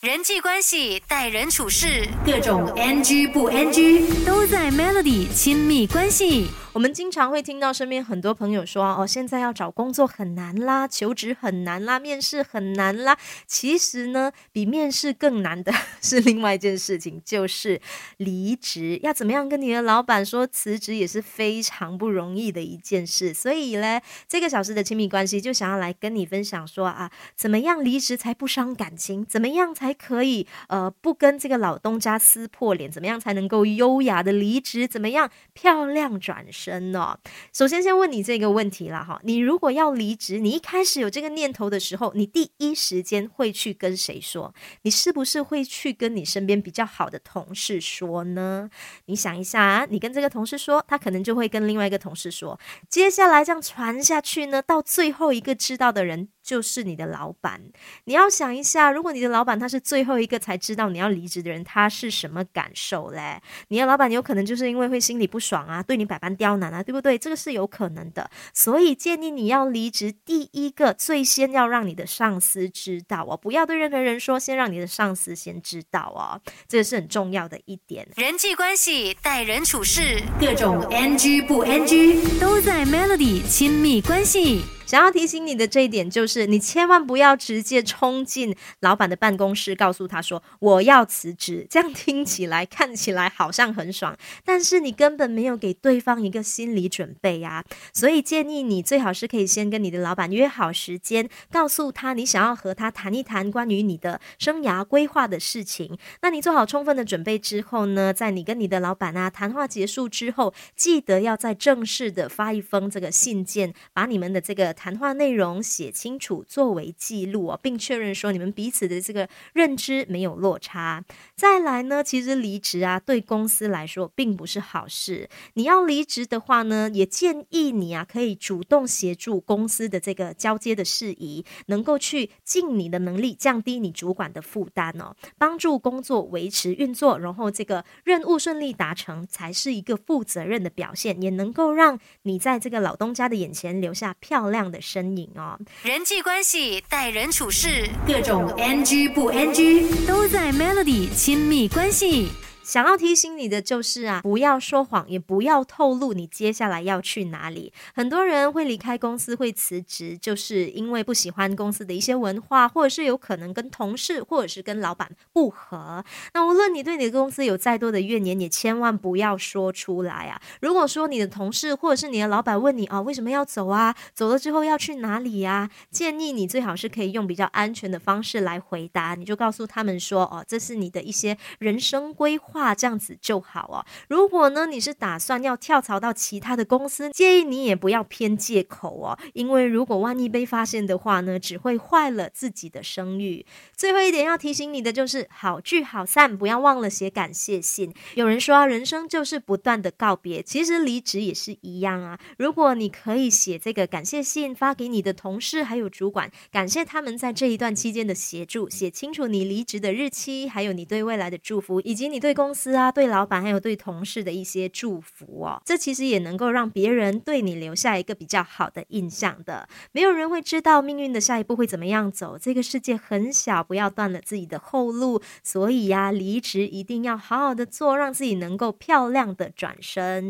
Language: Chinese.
人际关系、待人处事，各种 NG 不 NG 都在 Melody 亲密关系。我们经常会听到身边很多朋友说：“哦，现在要找工作很难啦，求职很难啦，面试很难啦。”其实呢，比面试更难的是另外一件事情，就是离职。要怎么样跟你的老板说辞职，也是非常不容易的一件事。所以呢，这个小时的亲密关系就想要来跟你分享说啊，怎么样离职才不伤感情？怎么样才可以，呃，不跟这个老东家撕破脸，怎么样才能够优雅的离职？怎么样漂亮转身呢？首先，先问你这个问题了哈，你如果要离职，你一开始有这个念头的时候，你第一时间会去跟谁说？你是不是会去跟你身边比较好的同事说呢？你想一下啊，你跟这个同事说，他可能就会跟另外一个同事说，接下来这样传下去呢，到最后一个知道的人。就是你的老板，你要想一下，如果你的老板他是最后一个才知道你要离职的人，他是什么感受嘞？你的老板有可能就是因为会心里不爽啊，对你百般刁难啊，对不对？这个是有可能的，所以建议你要离职，第一个最先要让你的上司知道哦，不要对任何人说，先让你的上司先知道哦，这个是很重要的一点。人际关系、待人处事，各种 NG 不 NG 都在 Melody 亲密关系。想要提醒你的这一点就是，你千万不要直接冲进老板的办公室，告诉他说我要辞职。这样听起来看起来好像很爽，但是你根本没有给对方一个心理准备呀。所以建议你最好是可以先跟你的老板约好时间，告诉他你想要和他谈一谈关于你的生涯规划的事情。那你做好充分的准备之后呢，在你跟你的老板啊谈话结束之后，记得要再正式的发一封这个信件，把你们的这个。谈话内容写清楚，作为记录哦，并确认说你们彼此的这个认知没有落差。再来呢，其实离职啊，对公司来说并不是好事。你要离职的话呢，也建议你啊，可以主动协助公司的这个交接的事宜，能够去尽你的能力降低你主管的负担哦，帮助工作维持运作，然后这个任务顺利达成，才是一个负责任的表现，也能够让你在这个老东家的眼前留下漂亮。的身影哦，人际关系、待人处事，各种 NG 不 NG 都在 Melody 亲密关系。想要提醒你的就是啊，不要说谎，也不要透露你接下来要去哪里。很多人会离开公司，会辞职，就是因为不喜欢公司的一些文化，或者是有可能跟同事或者是跟老板不和。那无论你对你的公司有再多的怨言，也千万不要说出来啊。如果说你的同事或者是你的老板问你啊，为什么要走啊？走了之后要去哪里呀？建议你最好是可以用比较安全的方式来回答，你就告诉他们说，哦，这是你的一些人生规划。话这样子就好哦。如果呢，你是打算要跳槽到其他的公司，建议你也不要偏借口哦，因为如果万一被发现的话呢，只会坏了自己的声誉。最后一点要提醒你的就是，好聚好散，不要忘了写感谢信。有人说，人生就是不断的告别，其实离职也是一样啊。如果你可以写这个感谢信发给你的同事还有主管，感谢他们在这一段期间的协助，写清楚你离职的日期，还有你对未来的祝福，以及你对公公司啊，对老板还有对同事的一些祝福哦，这其实也能够让别人对你留下一个比较好的印象的。没有人会知道命运的下一步会怎么样走，这个世界很小，不要断了自己的后路。所以呀，离职一定要好好的做，让自己能够漂亮的转身。